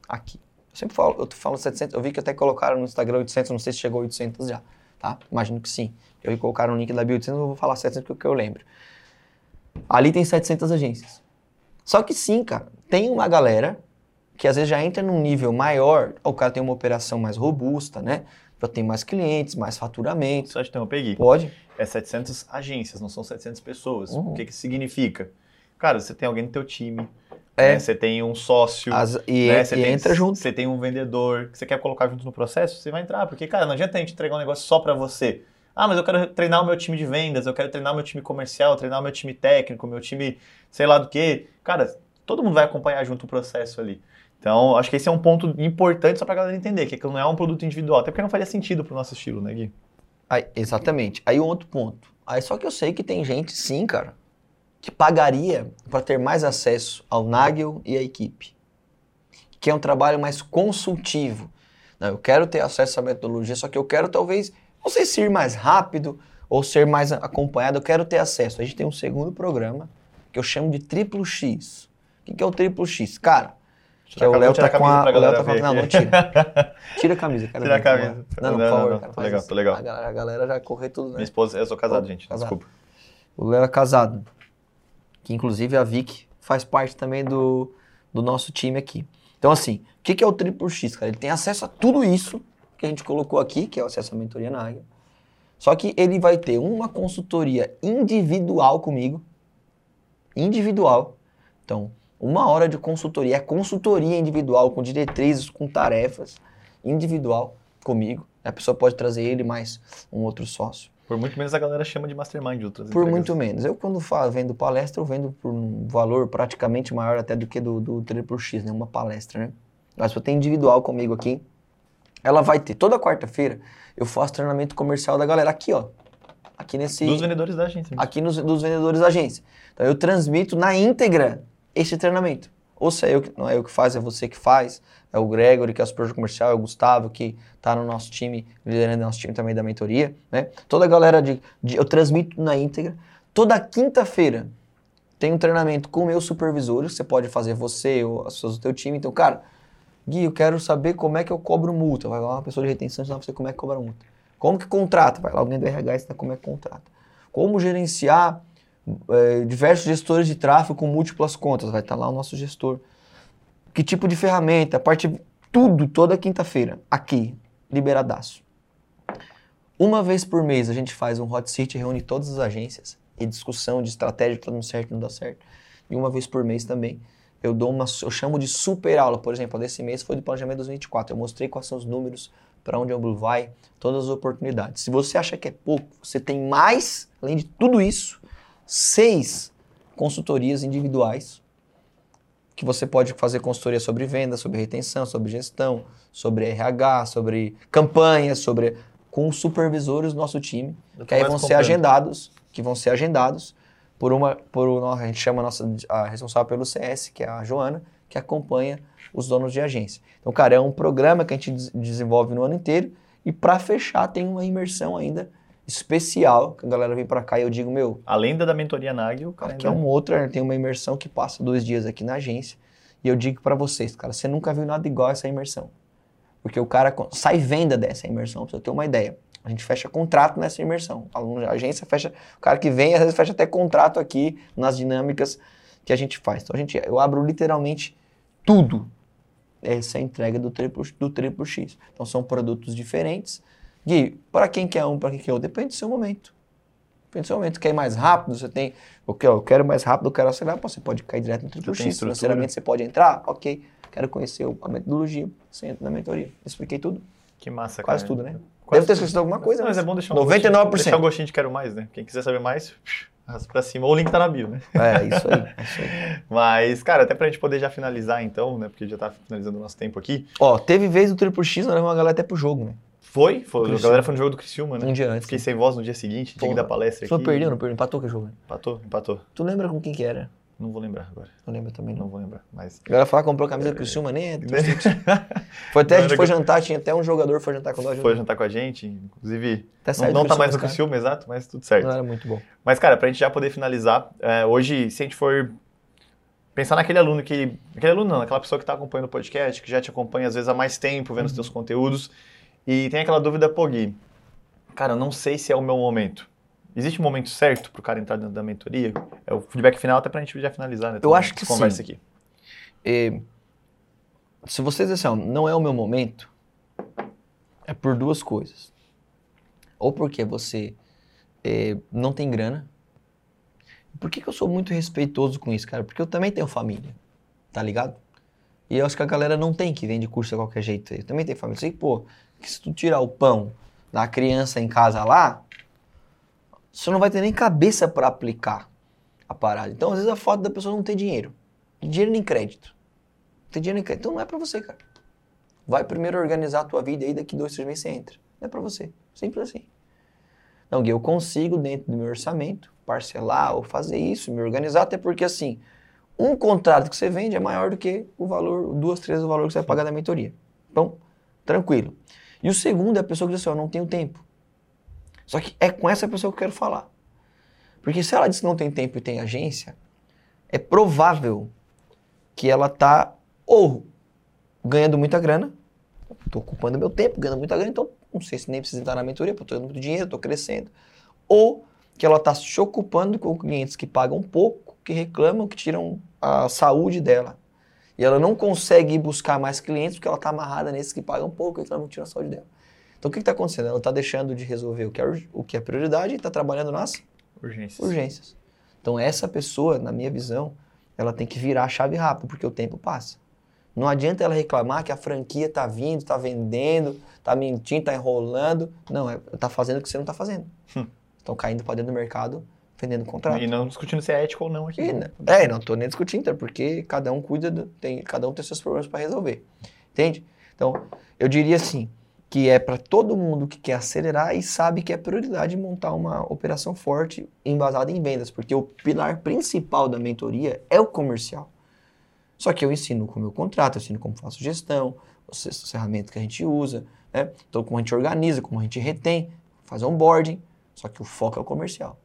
Aqui. Eu sempre falo, eu falo 700, eu vi que até colocaram no Instagram 800, não sei se chegou a 800 já, tá? Imagino que sim. Eu vi que colocaram o link da Bio 800, eu vou falar 700 porque eu lembro. Ali tem 700 agências. Só que sim, cara, tem uma galera que às vezes já entra num nível maior, o cara tem uma operação mais robusta, né? Já tem mais clientes, mais faturamento. Só te interromper, Gui. Pode? É 700 agências, não são 700 pessoas. Uhum. O que que significa? Cara, você tem alguém no teu time, É. né? você tem um sócio, As- e, né? e tem- entra junto. Você tem um vendedor que você quer colocar junto no processo, você vai entrar. Porque, cara, não adianta a gente entregar um negócio só pra você. Ah, mas eu quero treinar o meu time de vendas, eu quero treinar o meu time comercial, treinar o meu time técnico, meu time sei lá do que. Cara, todo mundo vai acompanhar junto o processo ali. Então, acho que esse é um ponto importante só pra galera entender, que não é um produto individual, até porque não faria sentido pro nosso estilo, né, Gui? Aí, exatamente. Aí um outro ponto. Aí só que eu sei que tem gente, sim, cara, que pagaria para ter mais acesso ao Nagel e à equipe. Que é um trabalho mais consultivo. Não, eu quero ter acesso à metodologia, só que eu quero talvez, não sei se ir mais rápido ou ser mais acompanhado, eu quero ter acesso. A gente tem um segundo programa que eu chamo de triplo X. O que é o triplo X? Cara, que é o Léo tá com a. O Léo tá com a. Não, não tira. Tira a camisa, cara. Tira a camisa. Não, não, por favor. Não, cara, tô legal, tô legal. A galera, a galera já corre tudo, né? Minha esposa, eu sou casado, gente. casado. Desculpa. O Léo é casado. Que inclusive a Vic faz parte também do, do nosso time aqui. Então, assim, o que, que é o Triplo X, cara? Ele tem acesso a tudo isso que a gente colocou aqui, que é o acesso à mentoria na águia. Só que ele vai ter uma consultoria individual comigo. Individual. Então, uma hora de consultoria. É consultoria individual, com diretrizes, com tarefas. Individual comigo. A pessoa pode trazer ele mais um outro sócio. Por muito menos a galera chama de mastermind outras Por entregas. muito menos. Eu, quando falo, vendo palestra, eu vendo por um valor praticamente maior até do que do, do Triplo X, né? Uma palestra, né? Mas eu tenho individual comigo aqui. Ela vai ter, toda quarta-feira, eu faço treinamento comercial da galera aqui, ó. Aqui nesse... Dos vendedores da agência. mesmo. aqui nos, dos vendedores da agência. Então eu transmito na íntegra esse treinamento. Ou se é eu que, não é eu que faz, é você que faz, é o Gregory, que é o supervisor comercial, é o Gustavo, que está no nosso time, liderando nosso time também da mentoria, né? Toda a galera de, de- eu transmito na íntegra. Toda quinta-feira tem um treinamento com meus supervisores, você pode fazer você ou as pessoas do teu time. Então, cara, Gui, eu quero saber como é que eu cobro multa. Vai lá uma pessoa de retenção ensinar você como é que cobra multa. Como que contrata? Vai lá alguém do RH ensinar como é que contrata. Como gerenciar eh, diversos gestores de tráfego com múltiplas contas. Vai estar lá o nosso gestor. Que tipo de ferramenta? Parte tudo toda quinta-feira aqui, liberadaço. Uma vez por mês a gente faz um hot seat, reúne todas as agências e discussão de estratégia, tá dando certo, não dá certo. E uma vez por mês também eu dou uma, eu chamo de super aula, por exemplo, desse mês foi do planejamento 2024. Eu mostrei quais são os números, para onde a Blue vai, todas as oportunidades. Se você acha que é pouco, você tem mais, além de tudo isso, seis consultorias individuais que você pode fazer consultoria sobre venda, sobre retenção, sobre gestão, sobre RH, sobre campanhas, sobre com supervisores do nosso time, Eu que aí vão ser comprando. agendados, que vão ser agendados por uma, por uma, a gente chama a nossa a responsável pelo CS, que é a Joana, que acompanha os donos de agência. Então, cara, é um programa que a gente des- desenvolve no ano inteiro e para fechar tem uma imersão ainda especial, que a galera vem para cá e eu digo, meu, Além da da mentoria Nagel, cara, Aqui é um outro, né? tem uma imersão que passa dois dias aqui na agência. E eu digo pra vocês, cara, você nunca viu nada igual a essa imersão. Porque o cara sai venda dessa imersão, pra você ter uma ideia. A gente fecha contrato nessa imersão. A agência fecha, o cara que vem, às vezes fecha até contrato aqui nas dinâmicas que a gente faz. Então a gente, eu abro literalmente tudo. Essa é a entrega do triplo, do triplo X. Então são produtos diferentes. Gui, para quem quer um, para quem quer outro, depende do seu momento. Depende do seu momento. Quer ir mais rápido? Você tem. O que eu quero mais rápido, eu quero acelerar. Você pode cair direto no triplo X. Financeiramente você pode entrar? Ok. Quero conhecer a metodologia. Você entra na mentoria. Expliquei tudo? Que massa, Quase cara. tudo, né? Quase Deve ter esquecido alguma coisa. Não, mas é bom deixar um 99%. Gostinho, deixar um gostinho de quero mais, né? Quem quiser saber mais, arrasta pra cima. Ou o link tá na bio, né? É, isso aí. É isso aí. Mas, cara, até pra gente poder já finalizar então, né? Porque já tá finalizando o nosso tempo aqui. Ó, teve vez do triplo X, nós levamos a galera até pro jogo, né? Foi, foi. A galera foi no jogo do Criciúma, né? Um dia antes. Fiquei sem voz no dia seguinte, tinha que dar palestra aqui. perdeu, não perdeu? Empatou que jogo, né? Empatou, empatou. Tu lembra com quem que era? Não vou lembrar agora. Não lembro também, não. Não vou lembrar, mas... A galera falar que comprou a camisa do Criciúma, nem é. Foi até, a gente foi jantar, tinha até um jogador foi jantar com nós. Foi jantar com a gente, inclusive... Até Não, não tá mais no Criciúma, exato, mas tudo certo. Não era muito bom. Mas, cara, pra gente já poder finalizar, é, hoje, se a gente for pensar naquele aluno que. Aquele aluno não, aquela pessoa que está acompanhando o podcast, que já te acompanha às vezes há mais tempo, vendo os teus conteúdos, e tem aquela dúvida, pô, Gui, cara, eu não sei se é o meu momento. Existe um momento certo pro cara entrar dentro da mentoria? É o feedback final até pra gente já finalizar, né? Eu acho que conversa sim. aqui. E, se você dizer assim, ó, não é o meu momento, é por duas coisas. Ou porque você eh, não tem grana. Por que, que eu sou muito respeitoso com isso, cara? Porque eu também tenho família, tá ligado? E eu acho que a galera não tem que vende curso de qualquer jeito. Eu também tenho família. Eu sei, pô, que se tu tirar o pão da criança em casa lá, você não vai ter nem cabeça para aplicar a parada. Então, às vezes, a foto da pessoa não ter dinheiro. Dinheiro nem crédito. Não tem dinheiro nem crédito. Então, não é para você, cara. Vai primeiro organizar a tua vida e daqui dois, três meses você entra. Não é para você. Simples assim. Não, Gui, eu consigo, dentro do meu orçamento, parcelar ou fazer isso, me organizar, até porque, assim, um contrato que você vende é maior do que o valor, duas, três o valor que você vai pagar da mentoria. Então, tranquilo. E o segundo é a pessoa que diz assim, eu não tenho tempo. Só que é com essa pessoa que eu quero falar. Porque se ela diz que não tem tempo e tem agência, é provável que ela tá ou ganhando muita grana, estou ocupando meu tempo, ganhando muita grana, então não sei se nem precisa entrar na mentoria, porque estou ganhando muito dinheiro, estou crescendo. Ou que ela está se ocupando com clientes que pagam pouco, que reclamam, que tiram a saúde dela. E ela não consegue buscar mais clientes porque ela está amarrada nesses que pagam pouco, então ela não tira a saúde dela. Então o que está acontecendo? Ela está deixando de resolver o que é, o que é prioridade e está trabalhando nas urgências. urgências. Então essa pessoa, na minha visão, ela tem que virar a chave rápido, porque o tempo passa. Não adianta ela reclamar que a franquia está vindo, está vendendo, está mentindo, está enrolando. Não, está é, fazendo o que você não está fazendo. Estão caindo para dentro do mercado, vendendo contrato. E não discutindo se é ético ou não aqui. E, né? É, não estou nem discutindo, porque cada um cuida, do, tem, cada um tem seus problemas para resolver. Entende? Então, eu diria assim, que é para todo mundo que quer acelerar e sabe que é prioridade montar uma operação forte embasada em vendas, porque o pilar principal da mentoria é o comercial. Só que eu ensino como eu contrato, eu ensino como faço gestão, as ferramentas que a gente usa, né? então como a gente organiza, como a gente retém, faz onboarding, só que o foco é o comercial.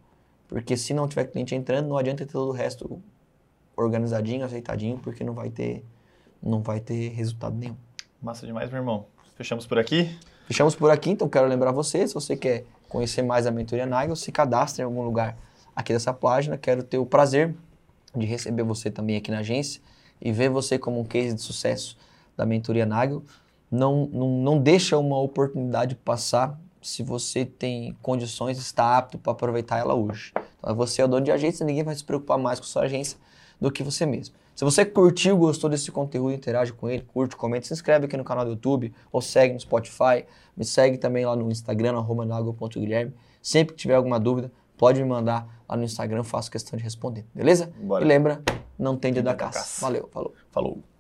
Porque se não tiver cliente entrando, não adianta ter todo o resto organizadinho, aceitadinho, porque não vai ter, não vai ter resultado nenhum. Massa demais, meu irmão. Fechamos por aqui? Fechamos por aqui, então quero lembrar você, se você quer conhecer mais a mentoria Nigel, se cadastre em algum lugar aqui dessa página. Quero ter o prazer de receber você também aqui na agência e ver você como um case de sucesso da mentoria Nagel. Não, não, não deixa uma oportunidade passar se você tem condições, está apto para aproveitar ela hoje. Então, você é o dono de agência, ninguém vai se preocupar mais com sua agência do que você mesmo. Se você curtiu, gostou desse conteúdo, interage com ele, curte, comenta, se inscreve aqui no canal do YouTube ou segue no Spotify. Me segue também lá no Instagram, arroba Sempre que tiver alguma dúvida, pode me mandar lá no Instagram, faço questão de responder, beleza? Bora. E lembra, não tem dia da caça. caça. Valeu, falou. Falou.